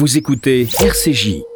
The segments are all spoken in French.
Vous écoutez RCJ.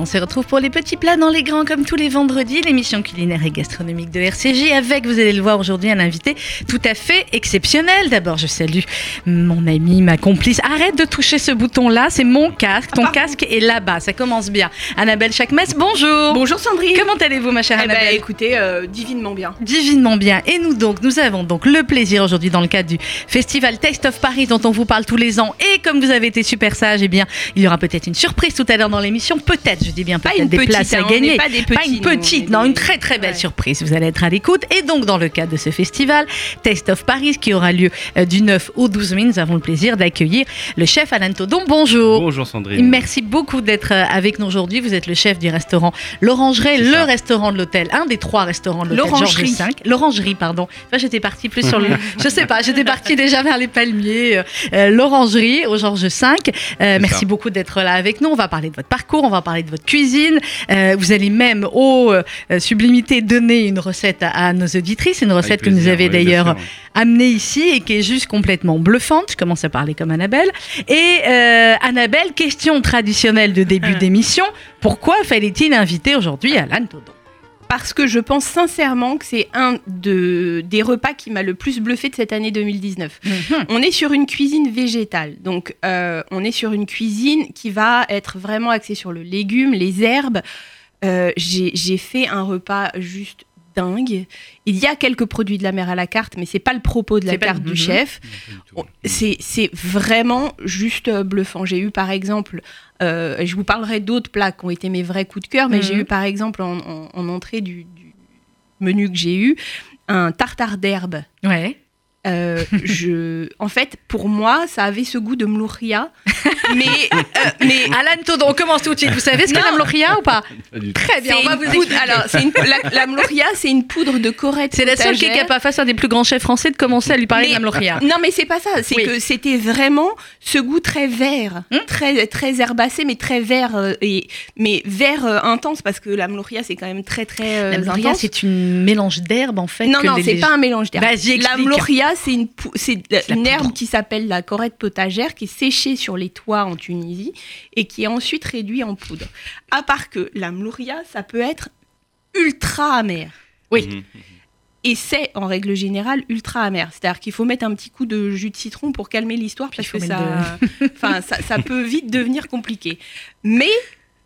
On se retrouve pour les petits plats dans les grands comme tous les vendredis, l'émission culinaire et gastronomique de RCJ avec, vous allez le voir aujourd'hui, un invité tout à fait exceptionnel. D'abord, je salue mon ami, ma complice. Arrête de toucher ce bouton-là, c'est mon casque. Ton casque est là-bas, ça commence bien. Annabelle Chakmes, bonjour. Bonjour Sandrine. Comment allez-vous, ma chère Eh ben, Annabelle écoutez, euh, divinement bien. Divinement bien. Et nous donc, nous avons donc le plaisir aujourd'hui dans le cadre du festival Taste of Paris dont on vous parle tous les ans. Et comme vous avez été super sage, eh bien, il y aura peut-être une surprise tout à l'heure dans l'émission. Peut-être, je dis bien Pas une des petite, places hein, à on gagner. pas des Pas petits, une petite, non, une très très belle Ouais. surprise. Vous allez être à l'écoute. Et donc, dans le cadre de ce festival, Taste of Paris, qui aura lieu euh, du 9 au 12 mai, nous avons le plaisir d'accueillir le chef Alain Todon. Bonjour. Bonjour Sandrine. Merci beaucoup d'être euh, avec nous aujourd'hui. Vous êtes le chef du restaurant L'Orangerie, le ça. restaurant de l'hôtel, un des trois restaurants de l'hôtel L'Orangerie. L'Orangerie, pardon. Enfin, j'étais partie plus sur le. Je sais pas, j'étais partie déjà vers les palmiers. euh, euh, L'Orangerie au Georges V. Euh, merci ça. beaucoup d'être là avec nous. On va parler de votre parcours, on va parler de votre cuisine. Euh, vous allez même au euh, sublimité donner une recette à, à nos auditrices, une recette que nous avez oui, d'ailleurs amenée ici et qui est juste complètement bluffante. Je commence à parler comme Annabelle. Et euh, Annabelle, question traditionnelle de début d'émission. Pourquoi fallait-il inviter aujourd'hui Alan Todon Parce que je pense sincèrement que c'est un de, des repas qui m'a le plus bluffé de cette année 2019. On est sur une cuisine végétale, donc euh, on est sur une cuisine qui va être vraiment axée sur le légume, les herbes. Euh, j'ai fait un repas juste dingue. Il y a quelques produits de la mer à la carte, mais c'est pas le propos de la pas- carte Mhm. du chef. Oh, C'est c'est vraiment juste euh, bluffant. J'ai eu par exemple, euh, je vous parlerai d'autres plats qui ont été mes vrais coups de cœur, mais Mhm. j'ai eu par exemple en, en- en entrée du, du menu que j'ai eu un tartare d'herbe. Ouais. Euh, je, en fait, pour moi, ça avait ce goût de mlouria, mais euh, mais Alan on commence tout de suite. Vous savez ce qu'est la mloria ou pas. Très bien, c'est on va une vous poudre- expliquer. Alors, c'est une- la, la mlouria, c'est une poudre de corette. C'est la seule qui est capable, face à un des plus grands chefs français, de commencer à lui parler de la mloria. Non, mais c'est pas ça. C'est Oui. que c'était vraiment ce goût très vert, Hmm très très herbacé, mais très vert euh, et mais vert euh, intense parce que la mlouria c'est quand même très très euh, La intense. c'est une mélange d'herbe en fait. Non, que non, les- c'est pas un mélange d'herbes. La explique. C'est une, la herbe qui s'appelle la corette potagère, qui est séchée sur les toits en Tunisie et qui est ensuite réduite en poudre. À part que la mlouria, ça peut être ultra amer. Oui. Mhm. Et c'est en règle générale ultra amer. C'est-à-dire qu'il faut mettre un petit coup de jus de citron pour calmer l'histoire parce que faut ça, enfin, ça, ça peut vite devenir compliqué. Mais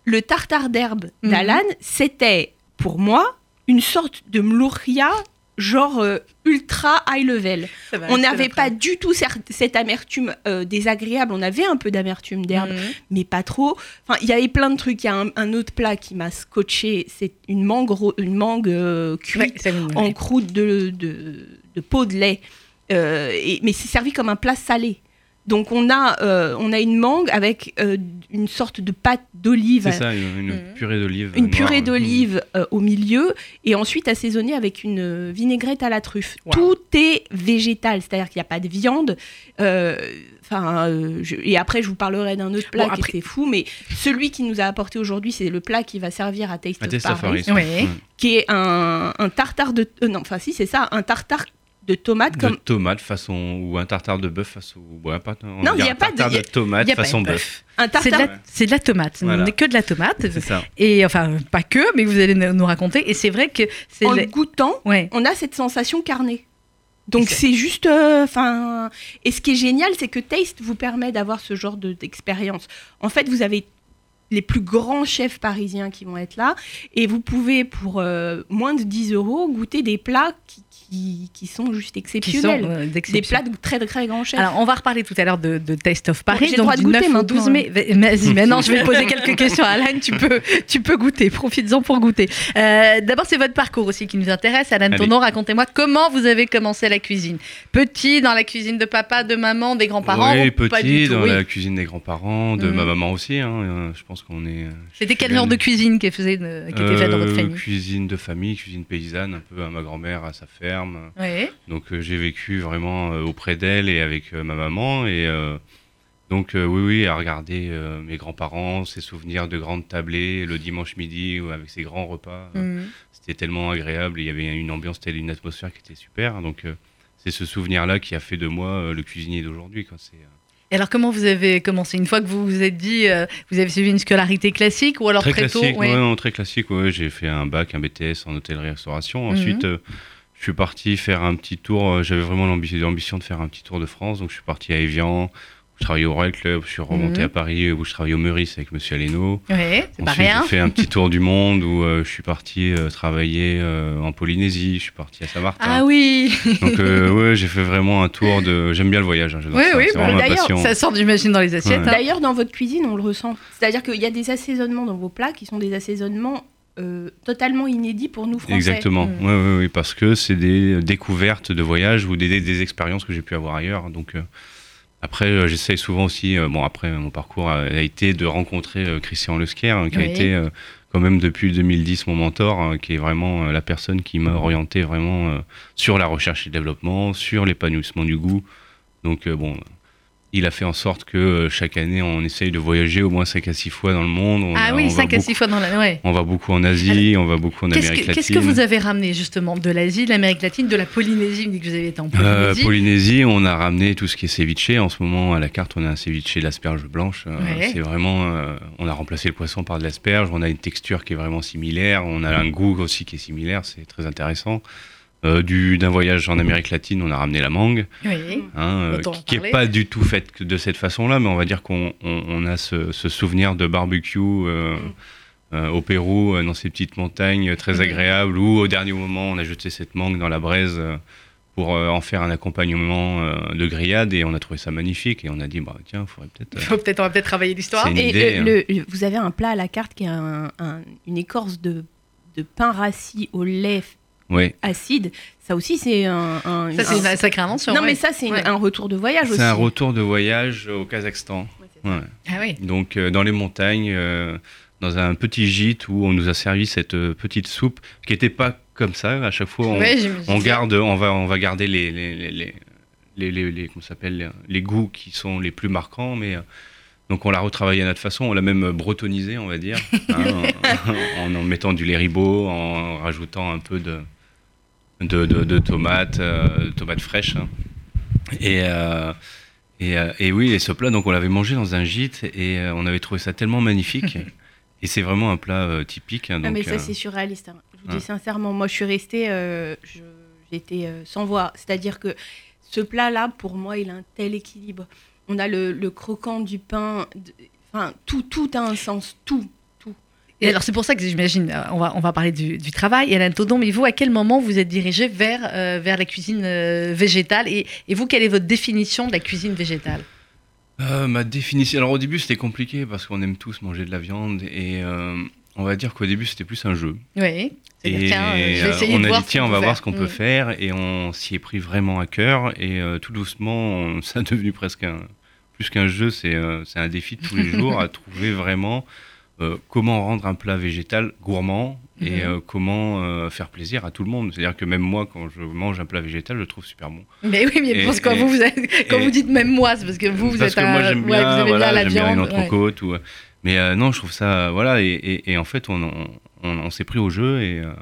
le tartare d'herbe Mhm. d'Alan, c'était pour moi une sorte de mlouria genre euh, ultra high level. Va On n'avait pas du tout cette amertume euh, désagréable. On avait un peu d'amertume d'herbe, Mhm. mais pas trop. Enfin, il y avait plein de trucs. Il y a un, un autre plat qui m'a scotché. C'est une mangue, une mangue euh, cuite Ouais, en croûte de, de, de peau de lait. Et, mais c'est servi comme un plat salé. Donc on a, euh, on a une mangue avec euh, une sorte de pâte d'olive, C'est ça, une, une Mhm. purée d'olive. une noire. purée d'olive euh, au milieu, et ensuite assaisonnée avec une vinaigrette à la truffe. Wow. Tout est végétal, c'est-à-dire qu'il n'y a pas de viande. Enfin, euh, je- et après je vous parlerai d'un autre plat Bon, qui était fou, mais celui qui nous a apporté aujourd'hui, c'est le plat qui va servir à Taste À of Taste of Paris, Paris. Ouais. qui est un, un tartare de, euh, non, enfin si c'est ça, un tartare de tomates De comme tomate façon ou un tartare de bœuf façon ouais, pas, on Non, il y a un pas de- tartare de tomate y a façon de bœuf. un C'est de, tartare la, c'est de la tomate, Voilà. n'est que de la tomate. C'est ça. Et enfin, pas que, mais vous allez nous raconter. Et c'est vrai que c'est. en le- goûtant, Ouais. on a cette sensation carnée. Donc c'est- c'est juste, euh, enfin, et ce qui est génial, c'est que Taste vous permet d'avoir ce genre de- d'expérience. En fait, vous avez les plus grands chefs parisiens qui vont être là, et vous pouvez pour euh, moins de 10 euros goûter des plats qui, qui, qui sont juste Qui sont exceptionnels, euh, des plats de très très grands chefs. Alors, on va reparler tout à l'heure de, de Taste of Paris. j'ai droit de goûter 9 au maintenant, 12 mai. Vas-y, maintenant, je vais te poser quelques questions. Alain, tu peux, tu peux goûter. Profites-en pour goûter. Euh, D'abord, c'est votre parcours aussi qui nous intéresse. Alain Allez. Tournon, racontez-moi comment vous avez commencé la cuisine. Petit, dans la cuisine de papa, de maman, des grands-parents Oui, ou pas du petit, tout dans Oui. la cuisine des grands-parents, de Mhm. ma maman aussi. hein, je pense qu'on est. euh, C'était quel genre de cuisine qui, faisait, qui était faite dans votre famille? Cuisine de famille, cuisine paysanne, un peu à ma grand-mère, à sa ferme. Donc euh, j'ai vécu vraiment euh, auprès d'elle et avec ma maman. Et donc oui, oui, à regarder mes grands-parents, ces souvenirs de grandes tablées le dimanche midi avec ces grands repas. Mhm. C'était tellement agréable. Il y avait une ambiance, telle une atmosphère qui était super. Donc c'est ce souvenir-là qui a fait de moi le cuisinier d'aujourd'hui. C'est, Et alors, comment vous avez commencé? Une fois que vous vous êtes dit, euh, vous avez suivi une scolarité classique ou alors très très tôt? classique, ouais. ouais, non, très classique. ouais, j'ai fait un bac, un BTS en hôtellerie-restauration. Mhm. Ensuite, euh, je suis parti faire un petit tour. euh, J'avais vraiment l'ambi- l'ambition de faire un petit tour de France, donc je suis parti à Evian. Où Je travaillais au Royal Club, je suis remonté Mhm. à Paris où je travaillais au Meurice avec Monsieur Aleno. Ouais, c'est pas rien. j'ai fait un petit tour du monde où euh, je suis parti euh, travailler euh, en Polynésie, je suis parti à Saint-Martin. Ah oui, Donc euh, ouais, j'ai fait vraiment un tour de. J'aime bien le voyage. hein, Oui, ça, oui, bah, d'ailleurs, ça sort du machine dans les assiettes. Ouais. hein. D'ailleurs, dans votre cuisine, on le ressent. C'est-à-dire qu'il y a des assaisonnements dans vos plats qui sont des assaisonnements euh, totalement inédits pour nous Français. Exactement. Ouais, ouais, ouais, parce que c'est des découvertes de voyage ou des, des, des expériences que j'ai pu avoir ailleurs. Donc euh, après, euh, j'essaye souvent aussi. euh, bon, après, mon parcours a, a été de rencontrer euh, Christian Lesquer, hein, qui Oui. a été quand même depuis 2010 mon mentor, hein, qui est vraiment la personne qui m'a orienté vraiment sur la recherche et le développement, sur l'épanouissement du goût. Donc bon. Il a fait en sorte que euh, chaque année, on essaye de voyager au moins 5 à 6 fois dans le monde. On Ah a- oui, on va 5 à beaucoup- 6 fois dans la. Ouais. On va beaucoup en Asie, on va beaucoup en Amérique que, latine. qu'est-ce que vous avez ramené justement de l'Asie, de l'Amérique latine, de la Polynésie? Vous dites que vous avez été en Euh, Polynésie. Polynésie, on a ramené tout ce qui est ceviche. En ce moment, à la carte, on a un ceviche d'asperge blanche. Euh, Ouais. C'est vraiment, euh, on a remplacé le poisson par de l'asperge. On a une texture qui est vraiment similaire. On a un goût aussi qui est similaire. C'est très intéressant. Euh, du d'un voyage en Amérique latine, on a ramené la mangue, Oui. hein, euh, qui- qui parlait. est pas du tout faite de cette façon-là, mais on va dire qu'on on, on a ce, ce souvenir de barbecue. euh, euh, au Pérou, euh, dans ces petites montagnes très Mhm. agréables, où au dernier moment, on a jeté cette mangue dans la braise euh, pour euh, en faire un accompagnement euh, de grillade, et on a trouvé ça magnifique, et on a dit, bah tiens, il faudrait peut-être... euh, Faut peut-être, on va peut-être travailler l'histoire. Et idée, le- le- vous avez un plat à la carte qui est un- un- une écorce de, de pain rassis au lait Ouais, acide. Ça aussi, c'est un. un- Ça, c'est un- une sacrée invention. Non, ouais. mais ça, c'est Ouais. un retour de voyage aussi. c'est un retour de voyage au Kazakhstan. Ouais. Ah oui. Donc euh, dans les montagnes, euh, dans un petit gîte où on nous a servi cette euh, petite soupe qui n'était pas comme ça. À chaque fois, on, Ouais, j'imagine. on garde, on va, on va garder les, les, les, les, les, comment s'appelle, les, les goûts qui sont les plus marquants, mais euh, donc on l'a retravaillé à notre façon, on l'a même bretonisé, on va dire, hein, en, en mettant du lait ribot, en rajoutant un peu de, de, de, de tomates, euh, tomates fraîches. hein. Et, euh, et, euh, et oui, et ce plat, donc on l'avait mangé dans un gîte et on avait trouvé ça tellement magnifique. et c'est vraiment un plat typique. hein, Ah, donc, mais ça, c'est surréaliste. hein. Je vous dis sincèrement, moi, je suis restée. je- J'étais sans voix. C'est-à-dire que ce plat-là, pour moi, il a un tel équilibre. On a le, le croquant du pain. de- Enfin, tout, tout a un sens. Tout. Et alors, c'est pour ça que j'imagine, euh, on va, on va parler du, du travail. Et Alain Todon, mais vous, à quel moment vous êtes dirigé vers, euh, vers la cuisine euh, végétale et, et vous, quelle est votre définition de la cuisine végétale? Euh, ma définition. Alors au début c'était compliqué parce qu'on aime tous manger de la viande et on va dire qu'au début c'était plus un jeu. Oui. Et tiens, je on a dit tiens on va voir ce qu'on peut Mm. faire et on s'y est pris vraiment à cœur et tout doucement ça a devenu presque un plus qu'un jeu c'est c'est un défi de tous les jours à trouver vraiment euh, comment rendre un plat végétal gourmand et Mhm. euh, comment euh, faire plaisir à tout le monde. C'est-à-dire que même moi, quand je mange un plat végétal, je le trouve super bon. Mais oui, mais Et- parce que et- vous, vous êtes- quand et- vous dites même moi, c'est parce que vous, vous Parce êtes que un- moi j'aime ouais, bien, vous aimez voilà, bien la bien une ouais. entrecôte. Ou... Mais euh, non, je trouve ça. Voilà, et, et- et en fait, on, on, on- on s'est pris au jeu et, euh,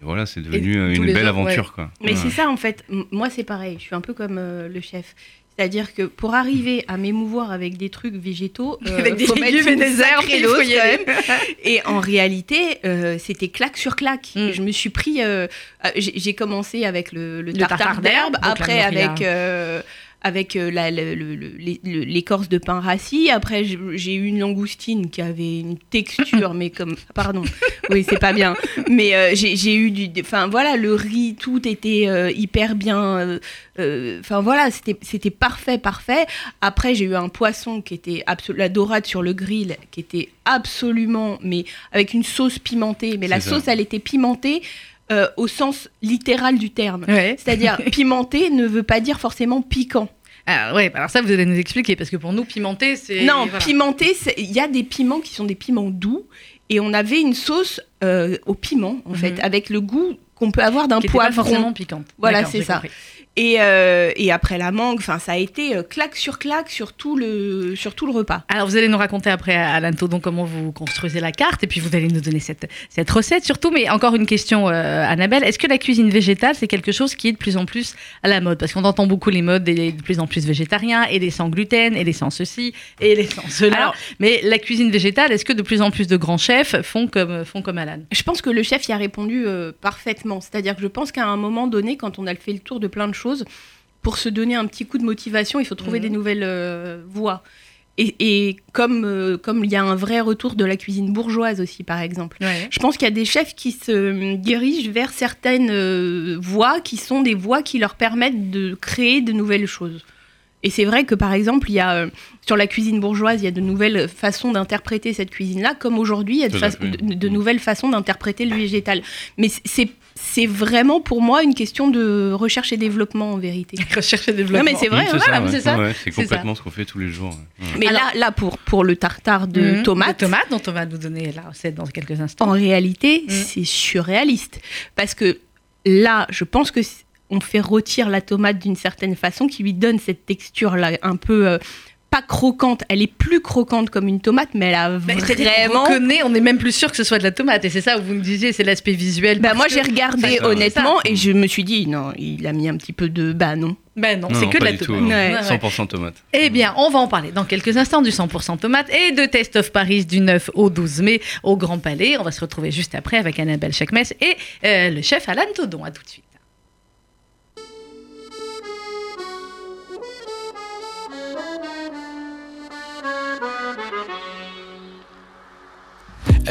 voilà, c'est devenu euh, une belle jours, aventure. Quoi. Mais Ouais. c'est ça, en fait. M- Moi, c'est pareil. Je suis un peu comme euh, le chef. C'est-à-dire que pour arriver à m'émouvoir avec des trucs végétaux, euh, Avec des faut mettre légumes et des herbes, il faut y aller. Et en réalité, euh, c'était claque sur claque. Mm. Je me suis pris. euh, euh, j'ai commencé avec le, le tartare, tartare d'herbe, après avec. Avec euh, l'écorce de pain rassis. Après, j'ai eu une langoustine qui avait une texture, mais comme. Pardon, oui, c'est pas bien. Mais euh, j'ai eu du. Enfin, voilà, le riz, tout était euh, hyper bien. euh, euh, Enfin, voilà, c'était c'était parfait, parfait. Après, j'ai eu un poisson qui était. La dorade sur le grill, qui était absolument. Mais avec une sauce pimentée. Mais la ça. sauce, elle était pimentée. Euh, au sens littéral du terme. Ouais. C'est-à-dire, pimenté ne veut pas dire forcément piquant. Alors, ouais, alors ça, vous allez nous expliquer, parce que pour nous, pimenté, c'est. non, voilà. pimenté, il y a des piments qui sont des piments doux. Et on avait une sauce euh, au piment, en Mhm. fait, avec le goût qu'on peut avoir d'un était pas poivron. forcément piquante. Voilà, c'est ça. compris. Et, euh, et après la mangue, enfin, ça a été euh, claque sur claque sur tout le, sur tout le repas. Alors, vous allez nous raconter après, Alain Taudon, comment vous construisez la carte, et puis vous allez nous donner cette, cette recette surtout. Mais encore une question, euh, Annabelle, est-ce que la cuisine végétale, c'est quelque chose qui est de plus en plus à la mode? Parce qu'on entend beaucoup les modes des de plus en plus végétariens, et les sans gluten, et les sans ceci, et les sans cela. Alors- Mais la cuisine végétale, est-ce que de plus en plus de grands chefs font comme, font comme Alan? Je pense que le chef y a répondu euh, parfaitement. C'est-à-dire que je pense qu'à un moment donné, quand on a fait le tour de plein de choses, pour se donner un petit coup de motivation, il faut trouver Mhm. des nouvelles euh, voies. Et, et comme euh, comme il y a un vrai retour de la cuisine bourgeoise aussi, par exemple. Je pense qu'il y a des chefs qui se dirigent vers certaines euh, voies qui sont des voies qui leur permettent de créer de nouvelles choses. Et c'est vrai que par exemple, il y a euh, sur la cuisine bourgeoise, il y a de nouvelles façons d'interpréter cette cuisine-là, comme aujourd'hui, il y a de, fa- de nouvelles façons d'interpréter le végétal. Mais c'est c'est vraiment pour moi une question de recherche et développement en vérité. Recherche et développement. Non, mais c'est vrai, Mmh, voilà, ouais. c'est ça. Ouais, c'est C'est complètement ce qu'on fait tous les jours. ouais. Ouais. Mais Alors- là, là pour, pour le tartare de tomates, De tomates, dont on va nous donner la recette dans quelques instants. en réalité, Mm. c'est surréaliste. Parce que là, je pense que on fait rôtir la tomate d'une certaine façon qui lui donne cette texture-là un peu euh, pas croquante. Elle est plus croquante comme une tomate, mais elle a vraiment. reconnaît, on est même plus sûr que ce soit de la tomate. Et c'est ça où vous me disiez, c'est l'aspect visuel. Bah, moi, que- j'ai regardé ça, honnêtement et je me suis dit, non, il a mis un petit peu de. Bah non. Ben non, Non, c'est que de la tout, tomate. hein. Ouais. Ouais, ouais. 100% tomate. Eh bien, on va en parler dans quelques instants du 100% tomate et de Test of Paris du 9 au 12 mai au Grand Palais. On va se retrouver juste après avec Annabelle Chakmes et euh, le chef Alan Todon. À tout de suite.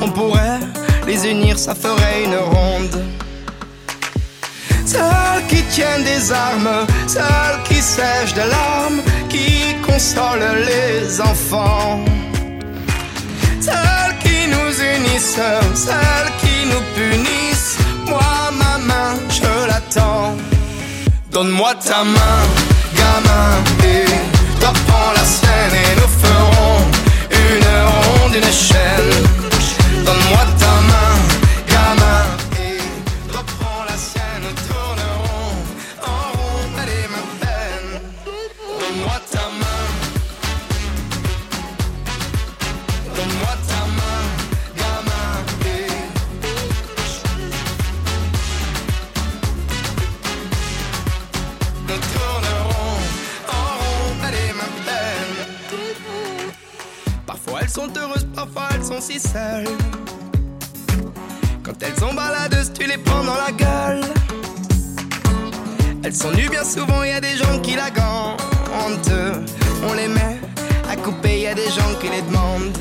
on pourrait les unir, ça ferait une ronde. Celles qui tiennent des armes, celles qui sèchent de larmes, qui consolent les enfants. Celles qui nous unissent, celles qui nous punissent. Moi, ma main, je l'attends. Donne-moi ta main, gamin, et toi prends la sienne et nous ferons une ronde, une chaîne. Donne-moi ta main, parfois elles sont si seules. Quand elles sont baladeuses, tu les prends dans la gueule. Elles sont nues bien souvent, y a des gens qui la gantent. On les met à couper, y a des gens qui les demandent.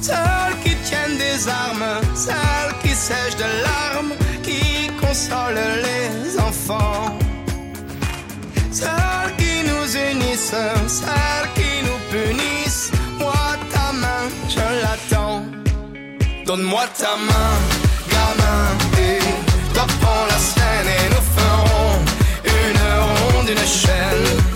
Celles qui tiennent des armes, celles qui sèchent de larmes, qui consolent les enfants. Celles qui nous unissent, celles Donne-moi ta main, gamin, et toi prends la sienne et nous ferons une ronde, une chaîne.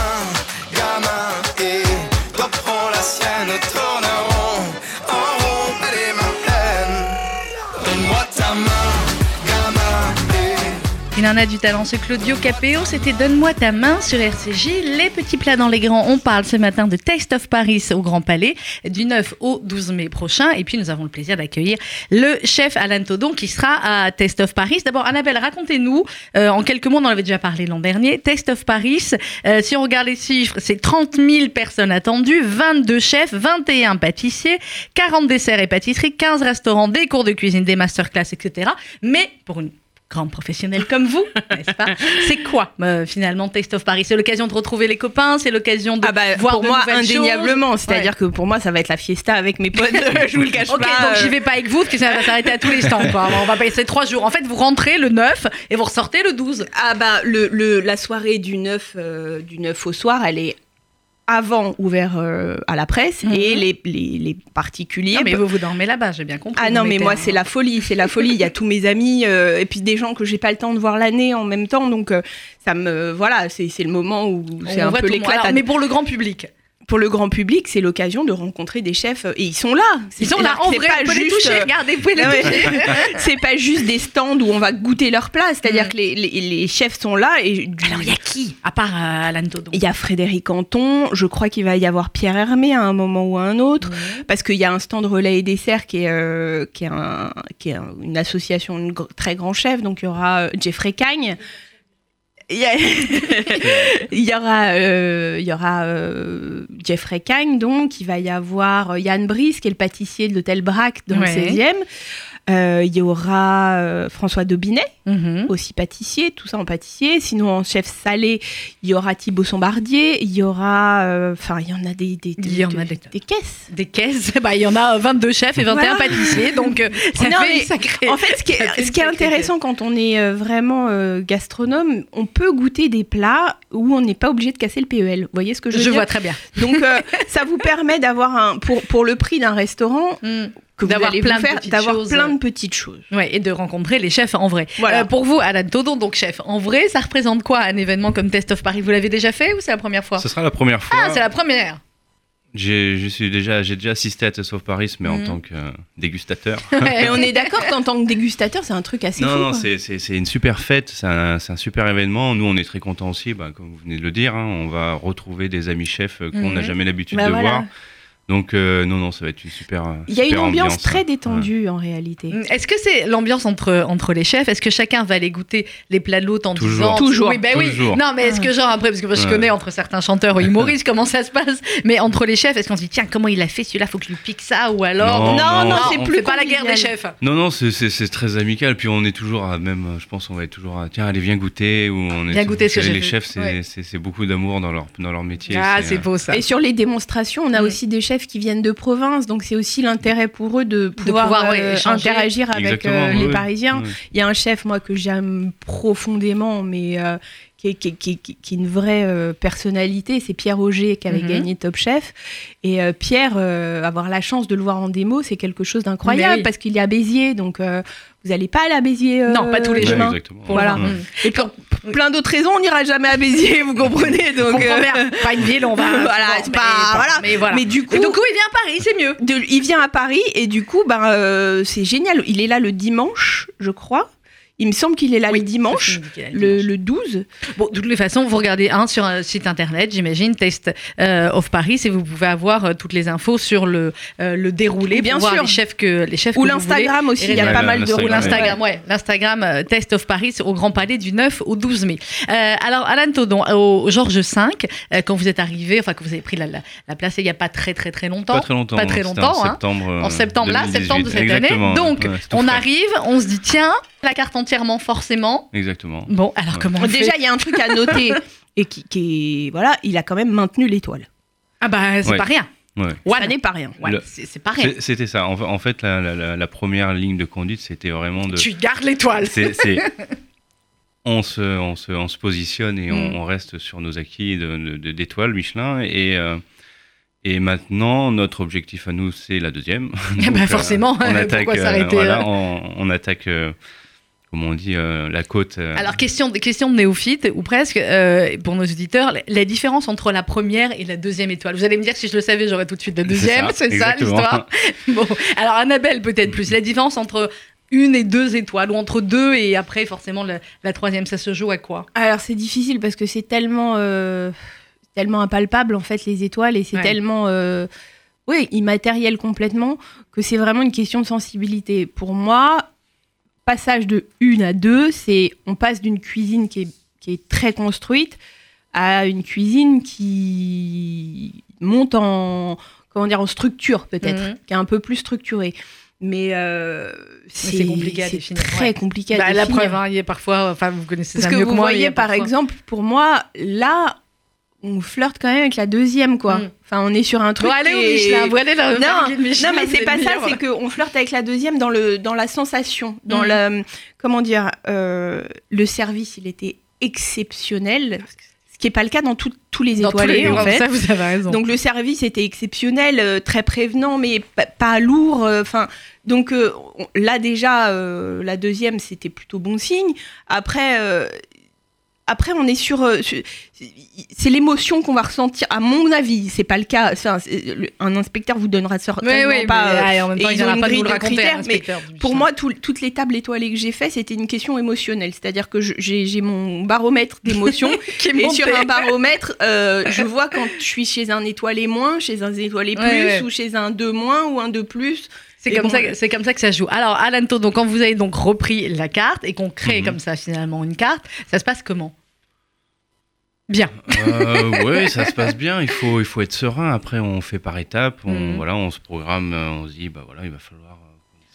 un a du talent, ce Claudio Capéo. C'était Donne-moi ta main sur RCJ. Les petits plats dans les grands, on parle ce matin de Taste of Paris au Grand Palais du 9 au 12 mai prochain. Et puis nous avons le plaisir d'accueillir le chef Alain Todon qui sera à Taste of Paris. D'abord, Annabelle, racontez-nous, euh, en quelques mots, on en avait déjà parlé l'an dernier, Taste of Paris, euh, si on regarde les chiffres, c'est 30 000 personnes attendues, 22 chefs, 21 pâtissiers, 40 desserts et pâtisseries, 15 restaurants, des cours de cuisine, des masterclass, etc. Mais pour une grande professionnelle comme vous, n'est-ce pas? C'est quoi euh, finalement Taste of Paris? C'est l'occasion de retrouver les copains, c'est l'occasion de Ah bah, voir pour de moi nouvelles indéniablement, c'est-à-dire que pour moi ça va être la fiesta avec mes potes, je vous le cache Ok, pas. donc euh, j'y vais pas avec vous parce que ça va s'arrêter à tous les stands. Quoi. On va passer trois jours. En fait, vous rentrez le 9 et vous ressortez le 12. Ah bah le, le- la soirée du 9, euh, du 9 au soir, elle est avant ouvert euh, à la presse Mhm. et les, les, les particuliers. Non, mais bah- vous vous dormez là-bas, j'ai bien compris. ah non mais moi un- c'est la folie, c'est la folie. Il y a tous mes amis euh, et puis des gens que j'ai pas le temps de voir l'année en même temps, donc euh, ça me voilà, c'est le moment où c'est un peu l'éclat. Mais pour le grand public. Pour le grand public, c'est l'occasion de rencontrer des chefs euh, et ils sont là. Ils sont là en vrai, pas les juste, toucher. euh, Regardez, vous pouvez les ouais. toucher. c'est pas juste des stands où on va goûter leur plat, c'est-à-dire Mm. que les, les- les chefs sont là et Alors, il y a qui À part euh, Alan Todon? il y a Frédéric Anton, je crois qu'il va y avoir Pierre Hermé à un moment ou à un autre, Mhm. parce qu'il y a un stand relais et dessert qui est, euh, qui est, un- qui est un- une association de gr- très grands chefs, donc il y aura Jeffrey Cagne. il y aura, euh, il y aura euh, Jeffrey Cagne, donc il va y avoir euh, Yann Brice, qui est le pâtissier de l'hôtel Braque dans Ouais. le 16e. Euh, il y aura euh, François Daubinet, Mhm. aussi pâtissier, tout ça en pâtissier. Sinon, en chef salé, il y aura Thibaut Sombardier, il y aura. euh, Enfin, il y en a des, des, Il y en des- a des- des caisses. Des caisses, bah, il y en a 22 chefs et 21 Voilà. pâtissiers, donc ça Non, fait sacrée- En fait, ce qui est, une ce qui est sacrée intéressant quand on est vraiment gastronome, on peut goûter des plats où on n'est pas obligé de casser le PEL. Vous voyez ce que je veux Je dire vois très bien. Donc, euh, ça vous permet d'avoir un. Pour, pour le prix d'un restaurant, que vous D'avoir allez plein vous faire, d'avoir choses. plein de petites choses. Ouais, et de rencontrer les chefs en vrai. Voilà. Euh, pour vous, Alan Todon, donc chef en vrai, ça représente quoi un événement comme Test of Paris? Vous l'avez déjà fait ou c'est la première fois? Ce sera la première fois. Ah, c'est la première J'ai je suis déjà, j'ai déjà assisté à Test of Paris, mais en Mhm. tant que euh, dégustateur. Mais on est d'accord qu'en tant que dégustateur, c'est un truc assez non, fou. non, c'est- c'est c'est une super fête, c'est un, c'est un super événement. Nous, on est très contents aussi, bah, comme vous venez de le dire. hein, on va retrouver des amis chefs euh, qu'on Mhm. n'a jamais l'habitude Bah de voilà. voir. Donc, euh, non, non, ça va être une super. euh, Il y a une ambiance, hein. très détendue en réalité. Est-ce que c'est l'ambiance entre, entre les chefs? Est-ce que chacun va aller goûter les plats de l'autre en Toujours. disant Toujours. Oui, ben oui. Non, mais est-ce que genre après, parce que moi je Ouais. connais entre certains chanteurs ou humoristes comment ça se passe, mais entre les chefs, est-ce qu'on se dit tiens comment il a fait celui-là, faut que je lui pique ça ou alors Non, Non, non, non, c'est on- plus pas la guerre des chefs. Non, non, c'est- très amical. Puis on est toujours à même, euh, je pense, on va être toujours à tiens, allez, viens goûter. Ou on est Viens goûter ce Les chefs, c'est beaucoup d'amour dans leur, dans leur métier. Ah, euh, c'est beau ça. Et sur les démonstrations, on a aussi des chefs qui viennent de province, donc c'est aussi l'intérêt pour eux de pouvoir, pouvoir, ouais, euh, interagir avec euh, les ouais, Parisiens. ouais. Il y a un chef, moi, que j'aime profondément, mais euh, qui, est, qui est- qui est- qui est une vraie euh, personnalité, c'est Pierre Auger qui avait Mhm. gagné Top Chef. Et euh, Pierre, euh, avoir la chance de le voir en démo, c'est quelque chose d'incroyable, oui. parce qu'il est à Béziers, donc euh, vous n'allez pas aller à Béziers. euh, Non, pas tous les. Pour Voilà. Mm. Et pour plein d'autres raisons, on n'ira jamais à Béziers, vous comprenez donc, euh. Pas une ville, on va. Voilà, bon, c'est mais pas- bon, voilà. Mais voilà. Mais du coup, Et coup, il vient à Paris, c'est mieux. de- il vient à Paris et du coup, ben, euh, c'est génial. Il est là le dimanche, je crois. Il me semble qu'il est là le dimanche, le, dimanche. le 12. Bon, de toutes les façons, vous regardez un sur un site internet, j'imagine, Test euh, of Paris, et vous pouvez avoir euh, toutes les infos sur le, euh, le déroulé, Bien pour voir sûr. les chefs que les chefs Ou l'Instagram aussi, il y a Ouais, pas mal de Ou l'Instagram, ouais, l'Instagram euh, Test of Paris au Grand Palais du 9 au 12 mai. Euh, alors, Alan Todon, au Georges V, euh, quand vous êtes arrivé, enfin, que vous avez pris la, la, la place il n'y a pas très très très longtemps. Pas très longtemps. Pas très longtemps, En hein. septembre. euh, En septembre, là, 2018. septembre de cette Exactement, année. Donc, ouais, on arrive, on se dit, tiens, la carte entièrement, forcément. Exactement. Bon, alors Ouais. comment on Déjà, il y a un truc à noter et qui, qui est voilà, il a quand même maintenu l'étoile. Ah bah, c'est Ouais. pas rien. Ouais. Ça n'est pas rien. Ouais, Le- c'est pas rien. C'était ça. En, en fait, la, la- la- la première ligne de conduite, c'était vraiment de. Tu gardes l'étoile. on, se, on, se, on se positionne et on, Mm. on reste sur nos acquis de- de- d'étoiles Michelin. Et, euh, et maintenant, notre objectif à nous, c'est la deuxième. Eh ben, Donc, euh, forcément, on attaque, pourquoi euh, s'arrêter, voilà, euh on, on attaque, euh, comment on dit, euh, la côte. euh, Alors, question, de- question de néophyte, ou presque, euh, pour nos auditeurs, la- la différence entre la première et la deuxième étoile. Vous allez me dire que si je le savais, j'aurais tout de suite la deuxième, c'est ça l'histoire Bon, alors Annabelle, peut-être plus. La différence entre une et deux étoiles, ou entre deux et après, forcément, la, la troisième, ça se joue à quoi? Alors c'est difficile parce que c'est tellement, euh, tellement impalpable en fait les étoiles et c'est Ouais. tellement euh, oui, immatériel complètement que c'est vraiment une question de sensibilité. Pour moi, passage de une à deux, c'est on passe d'une cuisine qui est, qui est très construite à une cuisine qui monte en comment dire en structure peut-être, Mhm. qui est un peu plus structurée. Mais, euh, c'est compliqué à définir, Très ouais. compliqué à Bah, La définir. preuve, hein, il y a parfois, enfin, vous connaissez Parce ça que mieux vous que moi. voyez, par parfois- exemple, pour moi, là, on flirte quand même avec la deuxième, quoi. Mm. Enfin, on est sur un truc. Bon, allez Michelin, vous allez là, Non, Michelin, Non, mais c'est pas ça, c'est qu'on flirte avec la deuxième dans, le, dans la sensation, dans Mm. le. Comment dire euh, Le service, il était exceptionnel, ce qui n'est pas le cas dans tout- tous les Dans tous étoilés, les en fait. Ça, vous avez raison. Donc le service était exceptionnel, euh, très prévenant, mais pa- pas lourd. euh, Enfin, donc euh, on- là déjà, la deuxième c'était plutôt bon signe. Après, après on est sur, euh, c'est l'émotion qu'on va ressentir. À mon avis, c'est pas le cas. Enfin, un inspecteur vous donnera oui, certainement oui, pas. euh, mais, en même temps, et il ils ont une pas de nous grille le de raconter, critères, mais Pour moi, tout- toutes les tables étoilées que j'ai fait, c'était une question émotionnelle. C'est-à-dire que j'ai mon baromètre d'émotion et monté. sur un baromètre, euh, je vois quand je suis chez un étoilé moins, chez un étoilé plus, Ouais, ouais. ou chez un 2 moins, ou un 2 plus. C'est Et comme, bon, ça, que- c'est comme ça que ça joue. Alors, Alan Todd, donc quand vous avez donc repris la carte et qu'on crée Mhm. comme ça finalement une carte, ça se passe comment? Bien. Euh, ouais, ça se passe bien. Il faut, il faut être serein. Après, on fait par étapes. On, Mhm. voilà, on se programme. euh, On se dit, bah voilà, il va falloir.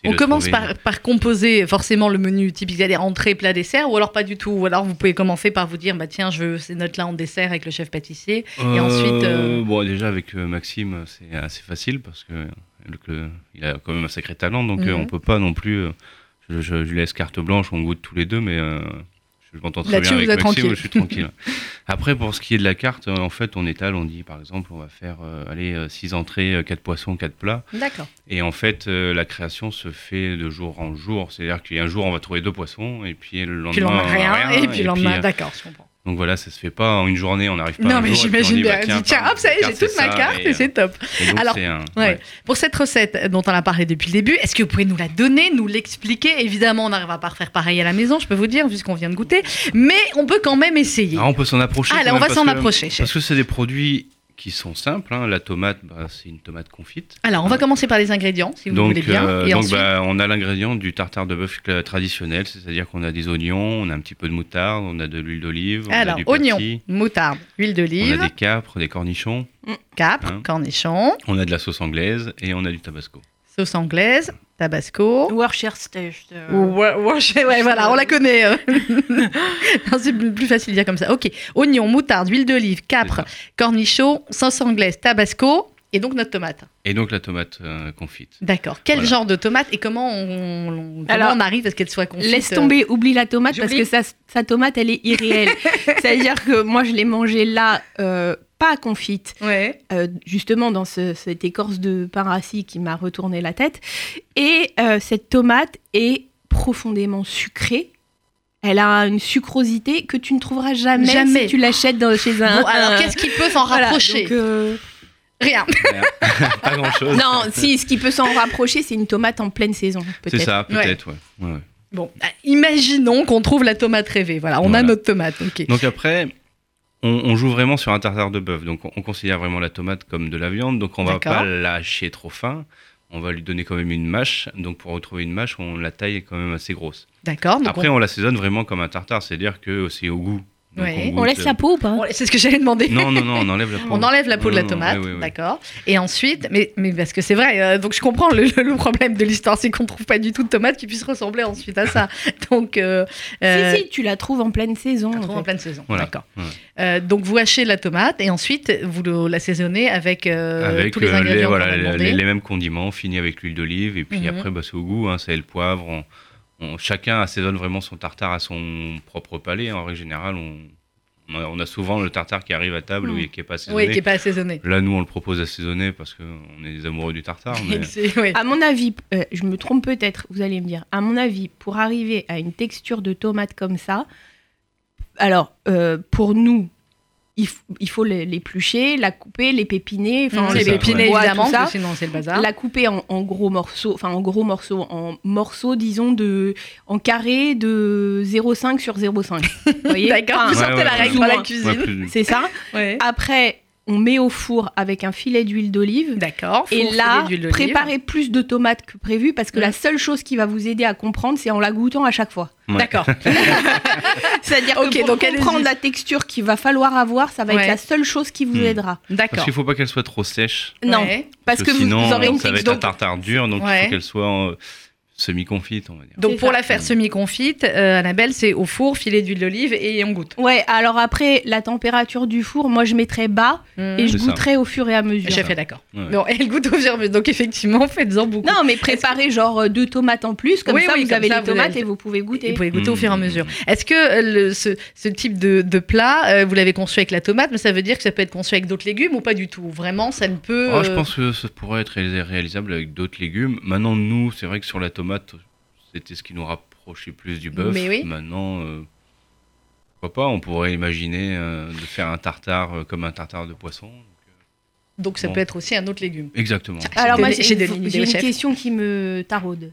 euh, On commence par, par composer forcément le menu typique, c'est-à-dire entrée, plat, dessert, ou alors pas du tout. Ou alors vous pouvez commencer par vous dire, bah tiens, je veux ces notes-là en dessert avec le chef pâtissier. Et ensuite, euh, Bon, déjà avec euh, Maxime, c'est assez facile parce que le- il a quand même un sacré talent, donc euh, Mhm. on peut pas non plus. euh, je, je- je lui laisse carte blanche, on goûte tous les deux, mais euh, je m'entends très bien avec vous êtes Maxime, tranquille. je suis tranquille. Après, pour ce qui est de la carte, en fait, on étale, on dit par exemple, on va faire euh, allez, 6 entrées, 4 poissons, 4 plats. D'accord. Et en fait, euh, la création se fait de jour en jour. C'est-à-dire qu'il y a un jour, on va trouver deux poissons, et puis le lendemain, Puis le lendemain, rien, et puis le lendemain, d'accord, je comprends. Donc voilà, ça se fait pas en une journée, on n'arrive pas Non, mais j'imagine bien. bah, tiens, hop, ça y est, j'ai toute ma carte et, et c'est top. et donc, Alors, un- Ouais. ouais. Pour cette recette dont on a parlé depuis le début, est-ce que vous pouvez nous la donner, nous l'expliquer? Évidemment, on n'arrivera pas à refaire pareil à la maison, je peux vous dire, puisqu'on vient de goûter. Mais on peut quand même essayer. Ah, on peut s'en approcher. Allez, on va s'en approcher. Parce que c'est des produits qui sont simples. hein. La tomate, bah, c'est une tomate confite. Alors, on va commencer par les ingrédients, si vous donc, voulez bien. euh, et donc ensuite, bah, on a l'ingrédient du tartare de bœuf traditionnel, c'est-à-dire qu'on a des oignons, on a un petit peu de moutarde, on a de l'huile d'olive, on a alors du oignons, moutarde, huile on a d'olive, des capres, des cornichons, capre, Hein. cornichon, on a de la sauce anglaise et on a du tabasco. sauce anglaise, tabasco. Worcestershire. Ouais, voilà, on la connaît. euh. Non, c'est plus facile de dire comme ça. Ok, oignon, moutarde, huile d'olive, capre, cornichon, sauce anglaise, tabasco et donc notre tomate. Et donc la tomate euh, confite. D'accord. Quel Voilà. genre de tomate et comment on, on- comment Alors, on arrive à ce qu'elle soit confite Laisse euh, tomber, oublie la tomate parce que sa, sa tomate, elle est irréelle. C'est-à-dire que moi, je l'ai mangée là, euh, pas confite, Ouais. euh, justement dans ce- cette écorce de pain rassis qui m'a retourné la tête. Et euh, cette tomate est profondément sucrée. Elle a une sucrosité que tu ne trouveras jamais, Jamais. si tu l'achètes dans- chez un. Bon, alors qu'est-ce qui peut s'en Voilà, rapprocher donc, euh, Rien. pas grand-chose. Non, si, ce qui peut s'en rapprocher, c'est une tomate en pleine saison, C'est peut-être. ça, peut-être, ouais. Ouais, ouais. Bon, ah, imaginons qu'on trouve la tomate rêvée. Voilà, on a notre tomate. Donc après, on, on joue vraiment sur un tartare de bœuf. Donc on, on considère vraiment la tomate comme de la viande. Donc on va D'accord. pas la hacher trop fin. On va lui donner quand même une mâche. Donc pour retrouver une mâche, on la taille quand même assez grosse. D'accord. Après, on l'assaisonne vraiment comme un tartare, c'est-à-dire que c'est au goût. Ouais. On goûte, laisse la peau ou pas? On- c'est ce que j'allais demander. Non, non, non, on enlève la peau. On enlève la peau de la tomate, d'accord. Et ensuite, mais, mais parce que c'est vrai, euh, donc je comprends le, problème de l'histoire, c'est qu'on trouve pas du tout de tomate qui puisse ressembler ensuite à ça. Donc, euh, euh, Si, si, tu la trouves en pleine saison. on en trouve fait. en pleine saison, Voilà. d'accord. Ouais. Euh, donc vous hachez la tomate et ensuite vous l'assaisonnez avec, euh, avec tous les ingrédients les, les- les mêmes condiments, finis avec l'huile d'olive. Et puis Mhm. après, bah, c'est au goût, hein, c'est le poivre. On, on- chacun assaisonne vraiment son tartare à son propre palais. En règle générale, on, on, a, souvent le tartare qui arrive à table Mhm. et qui n'est pas assaisonné. Oui, qui n'est pas assaisonné. Là, nous, on le propose assaisonné parce qu'on est des amoureux du tartare. Mais... Ouais. À mon avis, euh, je me trompe peut-être, vous allez me dire, à mon avis, pour arriver à une texture de tomate comme ça, alors euh, pour nous, il, il faut l'é- l'éplucher, la couper, l'épépiner, enfin Mmh, les épinés, bois, évidemment, tout ça. sinon c'est le bazar. la couper en, en gros morceaux, enfin en gros morceaux, en morceaux, disons de, en carré de 0,5 sur 0,5. Vous voyez D'accord, vous Ouais, sortez ouais, la ouais. règle ou la cuisine. Ouais, C'est ça. Ouais. Après, on met au four avec un filet d'huile d'olive. D'accord. Et là, préparez plus de tomates que prévu parce que Mm. la seule chose qui va vous aider à comprendre, c'est en la goûtant à chaque fois. Ouais. D'accord. C'est-à-dire Ok, que pour donc comprendre la texture qu'il va falloir avoir, ça va Ouais. être la seule chose qui vous Mm. aidera. Parce D'accord. qu'il faut pas qu'elle soit trop sèche. Non, Ouais. parce que vous, sinon, vous aurez une ça va être texture. un tartare dur, donc il faut qu'elle soit euh, semi-confite, on va dire. Donc pour ça. la faire semi-confite, euh, Annabelle, c'est au four, filet d'huile d'olive et on goûte. Ouais, alors après, la température du four, moi je mettrais bas et je C'est ça. goûterai au fur et à mesure. Chef est d'accord. Ouais. Bon, elle goûte au fur et à mesure. Donc effectivement, faites-en beaucoup. Non, mais préparez genre euh, deux tomates en plus, comme Oui, ça oui, vous comme avez ça, les vous tomates avez- et vous pouvez goûter. Vous pouvez goûter au fur et à Mmh. mesure. Est-ce que euh, le- ce, ce type de, de plat, euh, vous l'avez conçu avec la tomate, mais ça veut dire que ça peut être conçu avec d'autres légumes ou pas du tout? Vraiment, ça ne peut. Ah, je pense que ça pourrait être réalisable avec d'autres légumes. Maintenant, nous, c'est vrai que sur la tomate, c'était ce qui nous rapprochait plus du bœuf. Oui. Maintenant, euh, pourquoi pas On pourrait imaginer euh, de faire un tartare euh, comme un tartare de poisson. Donc ça Bon. peut être aussi un autre légume. Exactement. Alors J'ai moi j'ai une, question qui me taraude.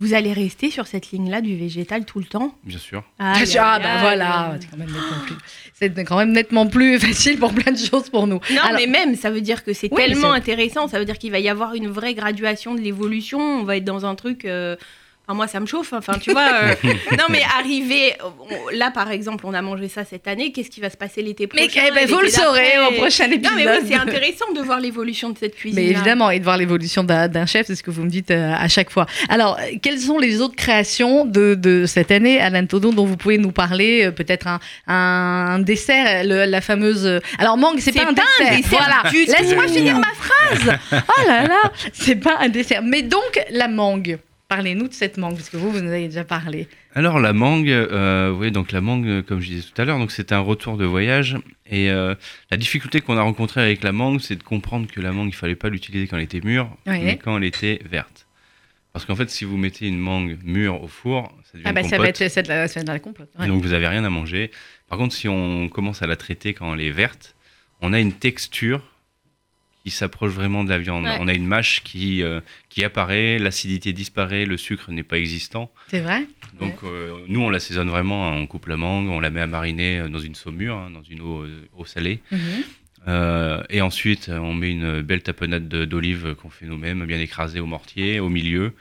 Vous allez rester sur cette ligne-là du végétal tout le temps Bien sûr. Ah bah aïe. voilà, c'est quand, même nettement plus- c'est quand même nettement plus facile pour plein de choses pour nous. Non, Alors- mais même, ça veut dire que c'est Oui, tellement intéressant. Ça veut dire qu'il va y avoir une vraie graduation de l'évolution. On va être dans un truc. euh, Enfin, moi, ça me chauffe. Enfin, tu vois. euh, Non, mais arriver. Là, par exemple, on a mangé ça cette année. Qu'est-ce qui va se passer l'été prochain Mais eh ben, vous le saurez au prochain épisode. Non, mais oui, c'est intéressant de voir l'évolution de cette cuisine. Mais évidemment, et de voir l'évolution d'un chef, c'est ce que vous me dites euh, à chaque fois. Alors, euh, quelles sont les autres créations de, de cette année, Alain Todon, dont vous pouvez nous parler Peut-être un, un dessert, le- la fameuse. Alors, mangue, c'est pas un pas un dessert. dessert voilà. Laisse-moi finir ma phrase. Oh là là, c'est pas un dessert. Mais donc, la mangue. Parlez-nous de cette mangue, parce que vous, vous nous avez déjà parlé. Alors la mangue, euh, oui, donc la mangue, euh, comme je disais tout à l'heure, donc c'était un retour de voyage. Et euh, la difficulté qu'on a rencontrée avec la mangue, c'est de comprendre que la mangue, il fallait pas l'utiliser quand elle était mûre, Ouais. mais quand elle était verte. Parce qu'en fait, si vous mettez une mangue mûre au four, ça devient Ah bah, une ça va être de la, c'est de la compote. ouais. Donc vous avez rien à manger. Par contre, si on commence à la traiter quand elle est verte, on a une texture qui s'approche vraiment de la viande. Ouais. On a une mâche qui, euh, qui apparaît, l'acidité disparaît, le sucre n'est pas existant. C'est vrai Donc euh, nous, on l'assaisonne vraiment, hein. on coupe la mangue, on la met à mariner euh, dans une saumure, hein, dans une eau, eau salée. Mhm. Et ensuite, on met une belle tapenade de- d'olive qu'on fait nous-mêmes, bien écrasée au mortier, au milieu,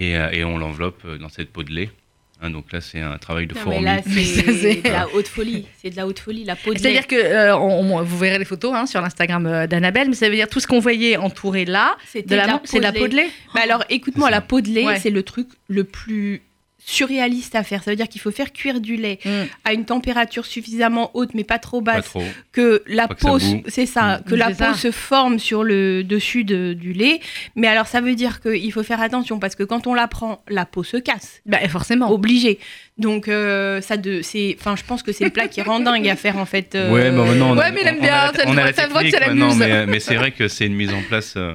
et, et on l'enveloppe dans cette peau de lait. Hein, donc là, c'est un travail de Non, fourmi. mais là, Mais c'est- de la haute folie. C'est de la haute folie, la peau de lait. C'est-à-dire que euh, on- on- vous verrez les photos hein, sur l'Instagram euh, d'Annabelle, mais ça veut dire tout ce qu'on voyait entouré là, C'était de la mangue, c'est de la peau de lait. Bah alors, écoute-moi, la peau de lait, Ouais. c'est le truc le plus surréaliste à faire. Ça veut dire qu'il faut faire cuire du lait à une température suffisamment haute, mais pas trop Pas basse, trop. que la Pas peau, c'est ça, Mm. que la peau se forme sur le dessus de- du lait. Mais alors, ça veut dire qu'il faut faire attention parce que quand on la prend, la peau se casse. Bah, forcément. Obligé. Donc, euh, ça de, c'est, enfin, je pense que c'est le plat qui rend dingue à faire en fait. euh, Ouais, bah maintenant, on a- Ouais, mais il aime on- on bien, a la- ça on a la voit- ça le voit que technique ça maintenant, l'amuse. mais, mais c'est vrai que c'est une mise en place euh,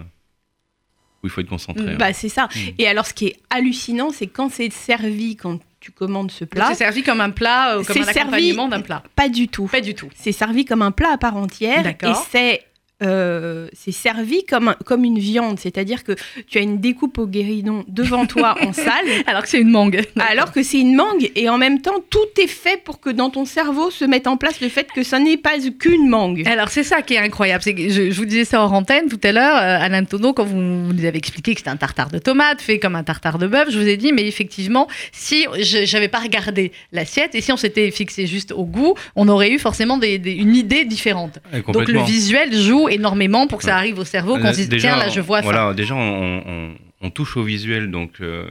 où il faut être concentré. hein. Bah, c'est ça. Mm. Et alors, ce qui est hallucinant, c'est quand c'est servi, quand tu commandes ce plat, C'est servi comme un plat, euh, comme C'est un servi- accompagnement d'un plat. pas du tout. Pas du tout. C'est servi comme un plat à part entière et D'accord. c'est euh, c'est servi comme, un- comme une viande, c'est-à-dire que tu as une découpe au guéridon devant toi en salle, Alors que c'est une mangue. alors que c'est une mangue et en même temps tout est fait pour que dans ton cerveau se mette en place le fait que ça n'est pas qu'une mangue. Alors c'est ça qui est incroyable. Que je, je vous disais ça hors antenne tout à l'heure, euh, Alain Tonneau, quand vous nous avez expliqué que c'était un tartare de tomates fait comme un tartare de bœuf, je vous ai dit, mais effectivement, si je n'avais pas regardé l'assiette et si on s'était fixé juste au goût, on aurait eu forcément des- des- une idée différente. Donc le visuel joue énormément pour que ça arrive au cerveau, qu'on se dise, déjà, tiens, là je vois ça. voilà, Déjà, on, on- on touche au visuel, donc euh,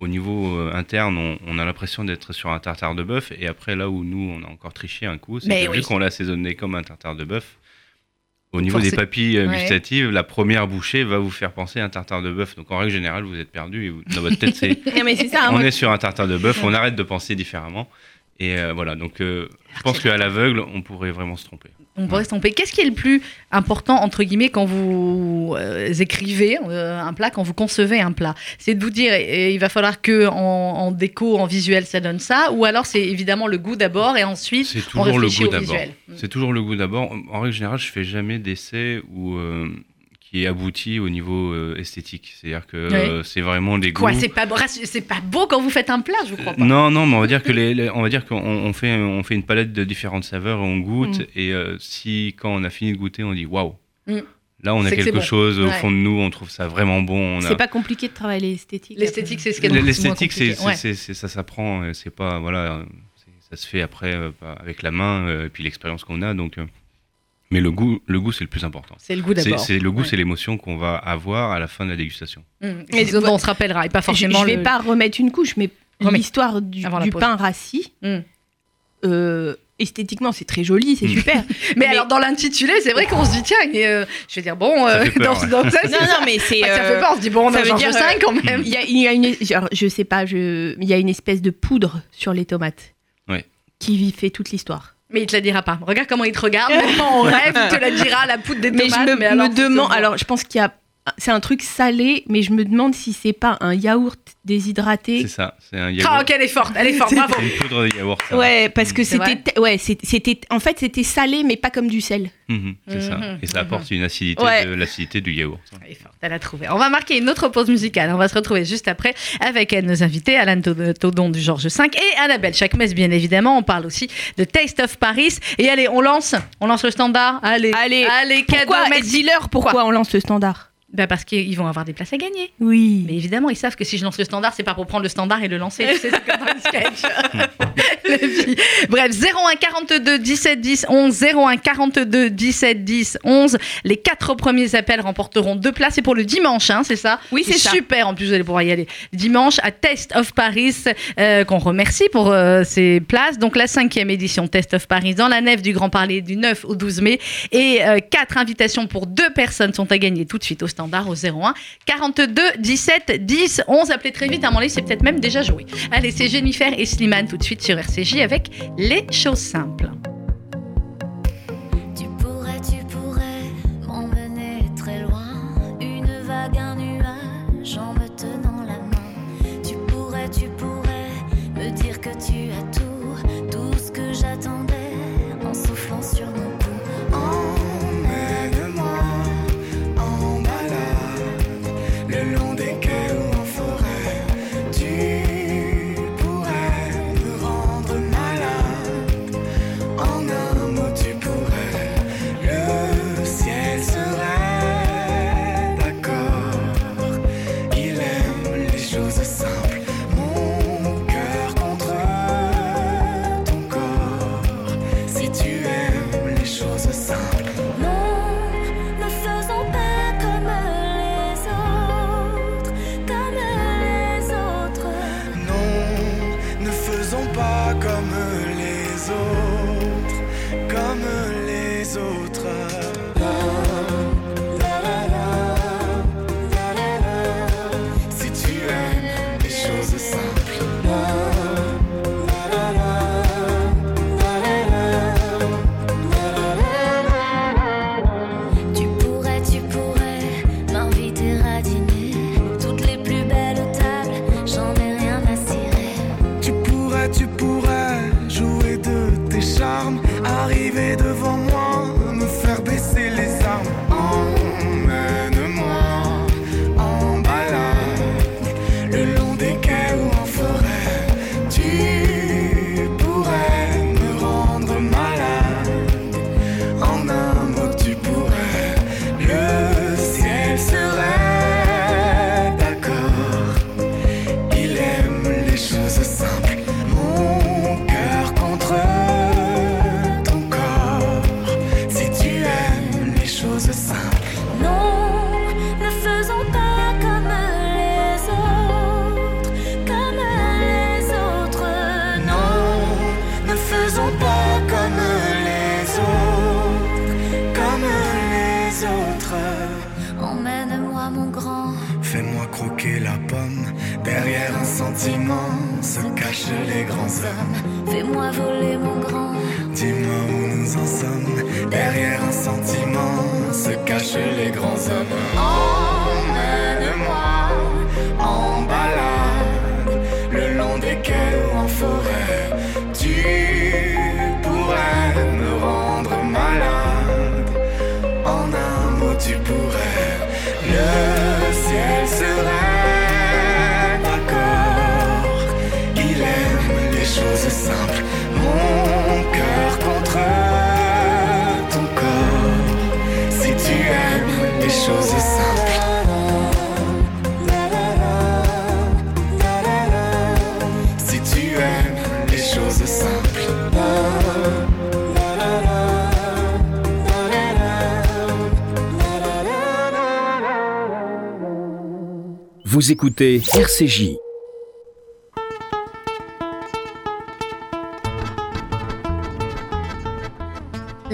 au niveau euh, interne, on, on a l'impression d'être sur un tartare de bœuf. Et après, là où nous, on a encore triché un coup, c'est que oui. vu qu'on l'a assaisonné comme un tartare de bœuf, au niveau Forcé- des papilles euh, Ouais. gustatives, la première bouchée va vous faire penser à un tartare de bœuf. Donc en règle générale, vous êtes perdu. Et vous- dans votre tête, c'est hein, on moi, est sur un tartare de bœuf, on arrête de penser différemment. Et euh, voilà, donc euh, je pense qu'à l'aveugle, on pourrait vraiment se tromper. On peut estomper. Qu'est-ce qui est le plus important, entre guillemets, quand vous euh, écrivez un plat, quand vous concevez un plat? C'est de vous dire, et, et il va falloir que en, en déco, en visuel, ça donne ça, ou alors c'est évidemment le goût d'abord, et ensuite C'est on toujours le réfléchit goût au d'abord. C'est toujours le goût d'abord. En règle générale, je fais jamais d'essai où, qui est abouti au niveau euh, esthétique. C'est-à-dire que euh, c'est vraiment les Quoi, goûts. c'est pas, beau- c'est pas beau quand vous faites un plat, je crois pas. Non, non, mais on va dire que les, les- on va dire qu'on on fait on fait une palette de différentes saveurs, on goûte Mm. et euh, si quand on a fini de goûter, on dit waouh. Mm. Là, on a que quelque bon. chose au fond de nous, on trouve ça vraiment bon. on a- C'est pas compliqué de travailler l'esthétique. L'esthétique, c'est ce qui est le moins L'esthétique, c'est. Ouais. c'est- c'est- ça s'apprend, c'est pas, voilà, c'est- ça se fait après euh, avec la main, euh, et puis l'expérience qu'on a, donc. Mais le goût, le goût, c'est le plus important. C'est le goût C'est, d'abord. c'est le goût, Ouais. c'est l'émotion qu'on va avoir à la fin de la dégustation. Mm. Mais C'est ce dont on se rappellera, et pas forcément je vais le- pas remettre une couche, mais l'histoire du, pain rassis, Mm. euh, esthétiquement, c'est très joli, c'est Mm. super. Mais, Mais- alors dans l'intitulé, c'est vrai qu'on se dit tiens, et, euh, je vais dire bon, euh, peur, dans, ouais. dans ça, c'est non, ça. non, mais c'est. Ah, ça fait peur, on se dit bon, on a dire, V quand même. Il y a, il y a une, genre, je sais pas, il y a une espèce de poudre sur les tomates Ouais. qui fait toute l'histoire. Mais il te la dira pas. Regarde comment il te regarde. Maintenant, en rêve, il te la dira, la poudre des Mais tomates. je me, alors, me c'est demande, alors je pense qu'il y a, c'est un truc salé, mais je me demande si c'est pas un yaourt déshydraté. C'est ça, c'est un Ah, yaourt. ok, elle est forte, elle est forte, bravo. C'est une poudre de yaourt. ça. Ouais, parce que C'est c'était, ouais, c'était, en fait, c'était salé, mais pas comme du sel. Mhm, c'est ça. Mhm, Et ça apporte une acidité, Ouais. de, l'acidité du yaourt. Elle est forte, elle a trouvé. On va marquer une autre pause musicale. On va se retrouver juste après avec euh, nos invités, Alan Tod- Todon du Georges V et Annabelle Chakmes, bien évidemment. On parle aussi de Taste of Paris. Et allez, on lance, on lance le standard. Allez, Allez, allez, cadeau, Pourquoi, merci. dis-leur pourquoi on lance le standard? Bah, parce qu'ils vont avoir des places à gagner. Oui. Mais évidemment, ils savent que si je lance le standard, c'est pas pour prendre le standard et le lancer. Tu sais, c'est comme dans le sketch. Bref, 01 42 17 10 11, 01 42 17 10 11. Les quatre premiers appels remporteront deux places. C'est pour le dimanche, hein, c'est ça Oui, c'est ça. Super, en plus, vous allez pouvoir y aller dimanche à Test of Paris, euh, qu'on remercie pour euh, ces places. Donc, la cinquième édition Test of Paris dans la nef du Grand Palais du 9 au 12 mai. Et euh, quatre invitations pour deux personnes sont à gagner tout de suite au standard au 01 42 17 10 11. Appelez très vite, à mon avis, c'est peut-être même déjà joué. Allez, c'est Jennifer et Slimane tout de suite sur RCJ avec les choses simples. Fais-moi voler mon grand. Dis-moi où nous en sommes. Derrière un sentiment se cachent les grands hommes. Vous écoutez RCJ.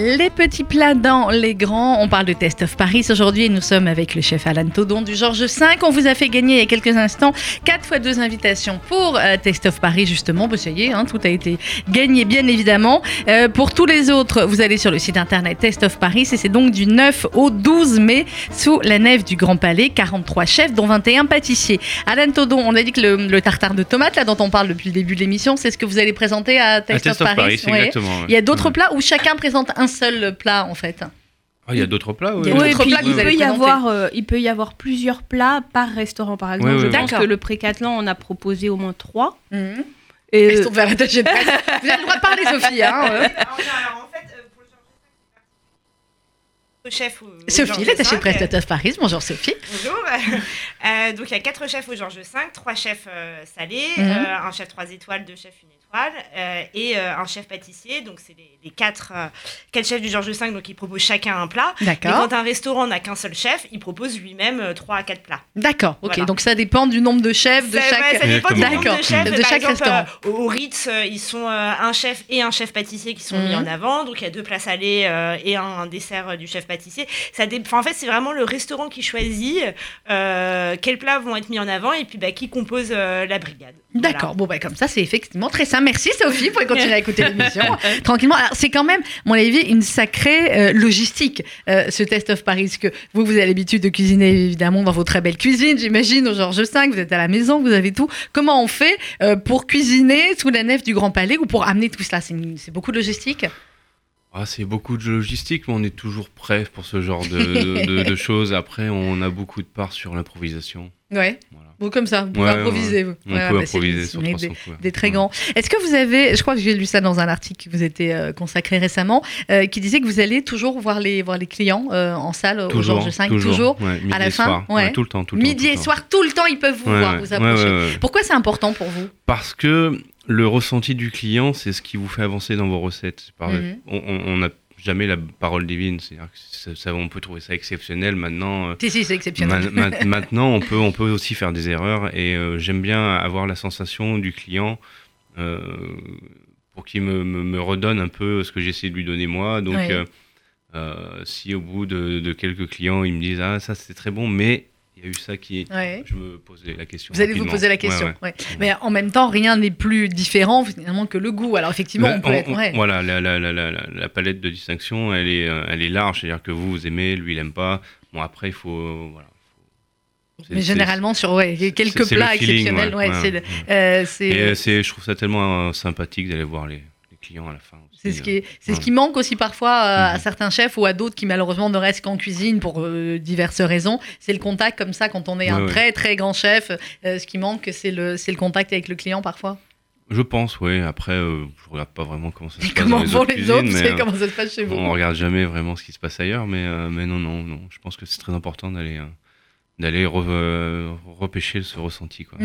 Les petits plats dans les grands. On parle de Test of Paris aujourd'hui et nous sommes avec le chef Alan Todon du Georges V. On vous a fait gagner il y a quelques instants 4 fois 2 invitations pour euh, Test of Paris justement. Bah, ça y est, hein, tout a été gagné bien évidemment. Euh, pour tous les autres, vous allez sur le site internet Test of Paris et c'est donc du 9 au 12 mai sous la nef du Grand Palais. 43 chefs dont 21 pâtissiers. Alan Todon, on a dit que le, le tartare de tomate là dont on parle depuis le début de l'émission, c'est ce que vous allez présenter à À Test, of Paris, Ouais. exactement. ouais. Il y a d'autres Ouais. plats où chacun présente un seul plat en fait. Ah, il y a d'autres plats, oui. Il y a Oui, et d'autres puis plats que il vous allez peut y présenter. avoir, euh, il peut y avoir plusieurs plats par restaurant, par exemple. Ouais, Je ouais, pense D'accord. que le Précatelan on a proposé au moins trois. Mhm. Et vers de presse. Vous avez le droit de parler, Sophie. Hein, euh. Alors, en fait, euh, pour le chef, au- au Sophie, l'attachée de presse de euh, Paris. Bonjour Sophie. Bonjour. Euh, donc il y a quatre chefs au Georges V, trois chefs euh, salés, Mhm. euh, un chef trois étoiles, deux chefs une étoile euh, et euh, un chef pâtissier. Donc c'est les, les quatre, euh, quatre chefs du Georges V, donc ils proposent chacun un plat. D'accord. quand un restaurant n'a qu'un seul chef, il propose lui-même euh, trois à quatre plats. D'accord. Ok. Voilà. Donc ça dépend du nombre de chefs de chaque. ouais, ça dépend du Exactement. nombre D'accord. de chefs. De Par chaque exemple, restaurant. au Ritz, ils sont un chef et un chef pâtissier qui sont mis Mhm. en avant. Donc il y a deux plats salés et un, un dessert du chef pâtissier. Ça dé- enfin, en fait, c'est vraiment le restaurant qui choisit quels plats vont être mis en avant et puis bah, qui compose la brigade. Voilà. D'accord. Bon, bah, comme ça, c'est effectivement très simple. Merci Sophie pour continuer à écouter l'émission tranquillement. Alors, c'est quand même, mon avis, une sacrée euh, logistique, euh, ce Test of Paris. Parce que vous, vous avez l'habitude de cuisiner, évidemment, dans vos très belles cuisines, j'imagine, au Georges V. Vous êtes à la maison, vous avez tout. Comment on fait euh, pour cuisiner sous la nef du Grand Palais ou pour amener tout cela? C'est beaucoup de logistique? Ah, c'est beaucoup de logistique, mais on est toujours prêt pour ce genre de, de- de- de choses. Après, on a beaucoup de parts sur l'improvisation. Ouais. Bon, comme ça, vous pouvez Ouais, improviser. vous. On Ouais, peut bah, improviser sur une 300 des- des très grands. Est-ce que vous avez, je crois que j'ai lu ça dans un article qui vous était euh, consacré récemment, euh, qui disait que vous allez toujours voir les, voir les clients euh, en salle au Toujours, Georges V, toujours, toujours, à la fin, tout le temps, tout le temps. midi et soir, tout le temps, ils peuvent vous voir, vous approcher. Pourquoi c'est important pour vous? Parce que le ressenti du client, c'est ce qui vous fait avancer dans vos recettes. Par- Mhm. On on- on n'a jamais la parole divine. C'est-à-dire que ça- ça- on peut trouver ça exceptionnel. Maintenant, euh, Si, si, c'est exceptionnel. ma- ma- maintenant on, peut, on peut aussi faire des erreurs. Et euh, j'aime bien avoir la sensation du client euh, pour qu'il me, me- me redonne un peu ce que j'essaie de lui donner moi. Donc, euh, si au bout de, de quelques clients, ils me disent Ah, ça c'était très bon, mais il y a eu ça qui. Ouais. Je me pose la question. Vous allez vous poser la question. ouais. ouais. Mais en même temps, rien n'est plus différent finalement que le goût. Alors effectivement, Bah, on peut on- être. on-. Voilà, la, la- la- la- la- la palette de distinction, elle est, euh, elle est large. C'est-à-dire que vous, vous aimez, lui, il aime pas. Bon, après, il faut. voilà. Mais généralement sur ouais, quelques plats feeling, exceptionnels. ouais, euh, euh, je trouve ça tellement euh, sympathique d'aller voir les, à la fin. C'est ce, qui est- c'est ce ouais. qui manque aussi parfois euh, à Mhm. certains chefs ou à d'autres qui malheureusement ne restent qu'en cuisine pour euh, diverses raisons. C'est le contact comme ça quand on est Ouais, un ouais. très très grand chef. euh, ce qui manque, c'est le, c'est le contact avec le client parfois. Je pense, oui. Après, euh, je regarde pas vraiment comment ça se passe comment dans les vont autres les cuisines, autres mais, comment ça se passe chez vous on regarde jamais vraiment ce qui se passe ailleurs. Mais, mais non, non, non. Je pense que c'est très important d'aller, d'aller re- euh, repêcher ce ressenti. Quoi.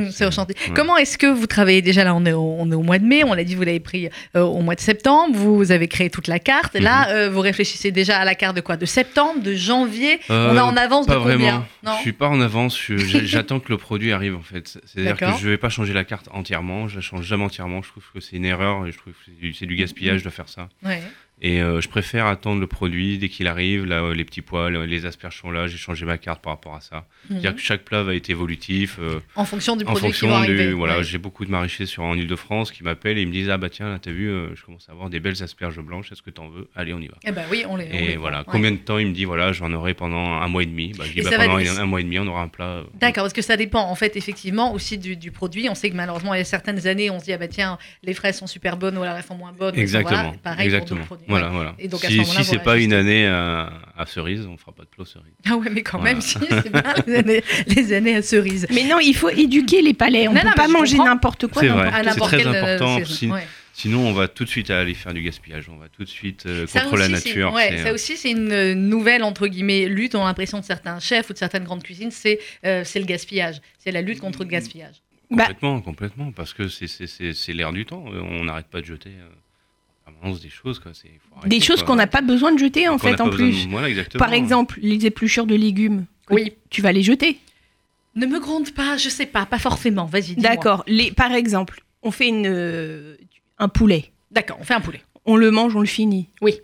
Ouais. Comment est-ce que vous travaillez déjà là? On est, au, on est au mois de mai, on l'a dit, vous l'avez pris euh, au mois de septembre, vous avez créé toute la carte. Là, euh, vous réfléchissez déjà à la carte de quoi? De septembre, de janvier? Euh, On est en avance de Pas combien? Vraiment. Non? Je suis pas en avance. J'attends que le produit arrive en fait. C'est-à-dire que je vais pas changer la carte entièrement. Je la change jamais entièrement. Je trouve que c'est une erreur et je trouve que c'est du, c'est du gaspillage de faire ça. Ouais. Et euh, je préfère attendre le produit dès qu'il arrive. Là, euh, les petits pois, le- les asperges sont là. J'ai changé ma carte par rapport à ça. C'est-à-dire que chaque plat va être évolutif. euh, En fonction du en produit qui va arriver. du. Voilà, Ouais. j'ai beaucoup de maraîchers sur, en Ile-de-France qui m'appellent et ils me disent Ah bah tiens, là, t'as vu, euh, je commence à avoir des belles asperges blanches. Est-ce que t'en veux? Allez, on y va. Eh ben oui, on les. on les Et voilà, ouais. combien de temps il me dit Voilà, j'en aurai pendant un mois et demi. Bah, je dis bah, pendant un mois et demi, on aura un plat. euh, D'accord, parce que ça dépend en fait effectivement aussi du, du produit. On sait que malheureusement il y a certaines années on se dit ah bah tiens les fraises sont super bonnes ou alors elles sont moins bonnes. Exactement. Voilà, pareil exactement. pour. Voilà, Ouais. voilà. Et donc, à ce si si c'est pas une année à, à cerise, on fera pas de plat cerise. Ah ouais mais quand Voilà. même si c'est bien les années, les années à cerise. Mais non, il faut éduquer les palais. On Non, peut non, pas manger n'importe quoi. C'est n'importe vrai. À c'est très euh, important, sinon- Ouais. Sinon, on va tout de suite aller faire du gaspillage. On va tout de suite euh, contre la aussi, nature. ouais, ça euh, aussi, c'est une euh, nouvelle entre guillemets lutte. On a l'impression de certains chefs ou de certaines grandes cuisines, c'est euh, c'est le gaspillage. C'est la lutte contre le gaspillage. Bah- Complètement, complètement, parce que c'est- c'est- c'est c'est l'air du temps. Euh, On n'arrête pas de jeter euh, permanence des choses. Quoi. Arrêter, Des choses qu'on n'a pas besoin de jeter en fait en de- plus. Voilà. Par exemple, les épluchures de légumes. Oui. Tu vas les jeter. Ne me gronde pas, je sais pas, pas forcément. Vas-y, dis-moi. D'accord. Les, par exemple, on fait une, euh, un poulet. D'accord, on fait un poulet. On le mange, on le finit. Oui.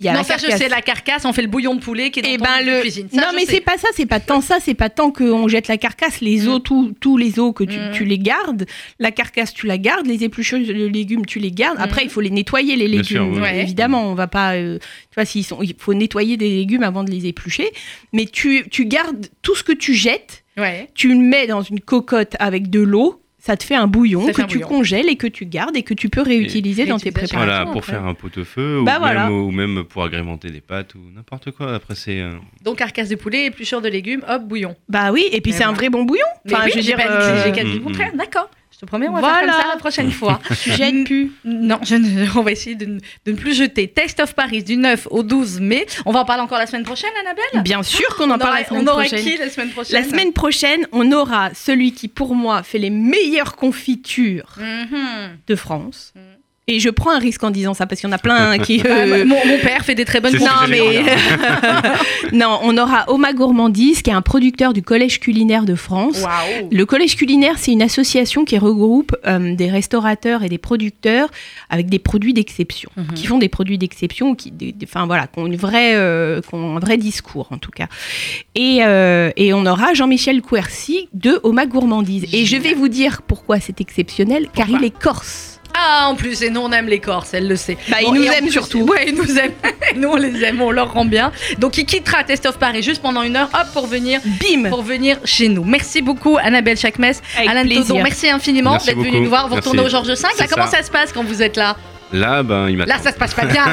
Il y a non, la ça, je sais, la carcasse, on fait le bouillon de poulet qui est dans Eh ton ben le cuisine. Ça, non mais c'est pas ça, c'est pas tant ça, c'est pas tant qu'on jette la carcasse, les Mm. os, tous- tous les os que tu, Mm. tu les gardes, la carcasse tu la gardes, les épluchures de légumes tu les gardes. Après Mm. il faut les nettoyer les sûr, légumes, oui. Ouais. évidemment on va pas, euh, tu vois s'ils sont, il faut nettoyer des légumes avant de les éplucher, mais tu tu gardes tout ce que tu jettes, Ouais. tu le mets dans une cocotte avec de l'eau. Ça te fait un bouillon que un tu bouillon. congèles et que tu gardes et que tu peux réutiliser dans tes préparations. Voilà, pour après. faire un pot-au-feu Bah ou, voilà. même, ou même pour agrémenter des pâtes ou n'importe quoi. Après, c'est. euh, Donc carcasse de poulet, épluchure de légumes, hop, bouillon. Bah oui, et puis c'est un vrai bon bouillon. Enfin, oui, je veux dire, euh, j'ai qu'à dire le contraire. mm. D'accord. Te promets, on va faire Voilà. comme ça la prochaine fois. tu jettes plus. Non, je ne- on va essayer de, ne- de ne plus jeter. Taste of Paris du 9 au 12 mai. On va en parler encore la semaine prochaine, Annabelle? Bien sûr qu'on en parle la semaine on aura prochaine. qui la semaine prochaine? La semaine prochaine, on aura celui qui, pour moi, fait les meilleures confitures Mhm. de France. Mhm. Et je prends un risque en disant ça parce qu'il y en a plein qui. Euh, mon, mon père fait des très bonnes Non, mais- non, on aura Oma Gourmandise, qui est un producteur du Collège culinaire de France. Le Collège culinaire, c'est une association qui regroupe euh, des restaurateurs et des producteurs avec des produits d'exception, Mhm. qui font des produits d'exception, qui, des- des- enfin voilà, qui ont une vraie, euh, qui ont un vrai discours en tout cas. Et, euh, et on aura Jean-Michel Quercy de Oma Gourmandise. Et je vais vous dire pourquoi c'est exceptionnel, car il est corse. Ah, en plus, et nous on aime les Corses, elle le sait. Bah, ils nous et en aiment plus- surtout. Ouais, ils nous aiment. nous on les aime, on leur rend bien. Donc il quittera Test of Paris juste pendant une heure, hop, pour venir, Bim pour venir chez nous. Merci beaucoup, Annabelle Chakmes. Alain plaisir. Todon, merci infiniment d'être venu nous voir. Vous retournez au Georges V. Là, comment ça. ça se passe quand vous êtes là? Là, ben, il. Là, ça se passe pas bien.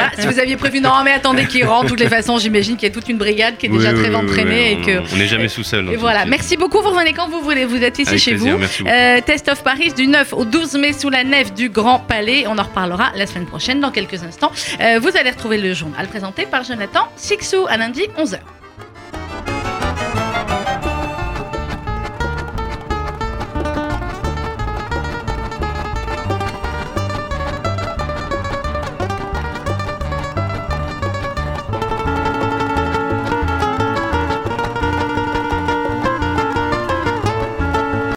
Ah, si vous aviez prévu, non, mais attendez qu'il rentre. De toutes les façons, j'imagine qu'il y a toute une brigade qui est Oui, déjà oui, très entraînée oui, et que. on- n'est jamais sous seul. dans Et voilà, merci beaucoup. Vous revenez quand vous voulez. Vous êtes ici Avec chez plaisir, vous. Euh, Test of Paris du 9 au 12 mai sous la nef du Grand Palais. On en reparlera la semaine prochaine dans quelques instants. Euh, vous allez retrouver le journal présenté par Jonathan Sixou à lundi 11h.